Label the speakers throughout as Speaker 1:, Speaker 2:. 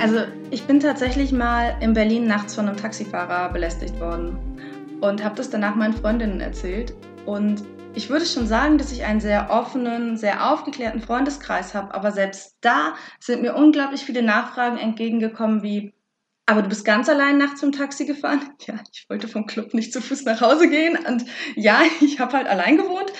Speaker 1: Also ich bin tatsächlich mal in Berlin nachts von einem Taxifahrer belästigt worden und habe das danach meinen Freundinnen erzählt. Und ich würde schon sagen, dass ich einen sehr offenen, sehr aufgeklärten Freundeskreis habe, aber selbst da sind mir unglaublich viele Nachfragen entgegengekommen wie, aber du bist ganz allein nachts zum Taxi gefahren? Ja, ich wollte vom Club nicht zu Fuß nach Hause gehen und ja, ich habe halt allein gewohnt.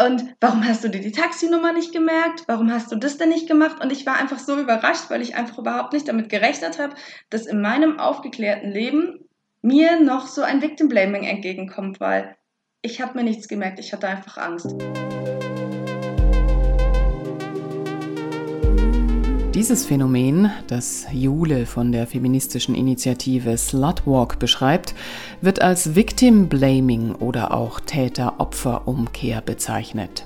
Speaker 1: Und warum hast du dir die Taxinummer nicht gemerkt? Warum hast du das denn nicht gemacht? Und ich war einfach so überrascht, weil ich einfach überhaupt nicht damit gerechnet habe, dass in meinem aufgeklärten Leben mir noch so ein Victim Blaming entgegenkommt, weil ich habe mir nichts gemerkt, ich hatte einfach Angst.
Speaker 2: Dieses Phänomen, das Jule von der feministischen Initiative Slutwalk beschreibt, wird als Victim Blaming oder auch Täter-Opfer-Umkehr bezeichnet.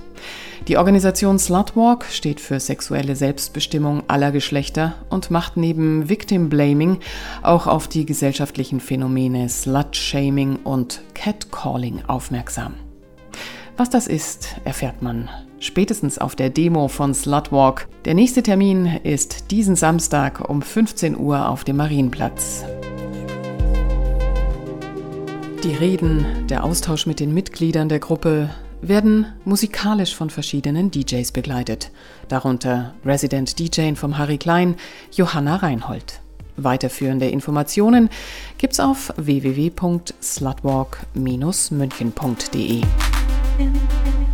Speaker 2: Die Organisation Slutwalk steht für sexuelle Selbstbestimmung aller Geschlechter und macht neben Victim Blaming auch auf die gesellschaftlichen Phänomene Slut-Shaming und Catcalling aufmerksam. Was das ist, erfährt man spätestens auf der Demo von Slutwalk. Der nächste Termin ist diesen Samstag um 15 Uhr auf dem Marienplatz. Die Reden, der Austausch mit den Mitgliedern der Gruppe werden musikalisch von verschiedenen DJs begleitet, darunter Resident DJ vom Harry Klein, Johanna Reinhold. Weiterführende Informationen gibt's auf www.slutwalk-münchen.de. him.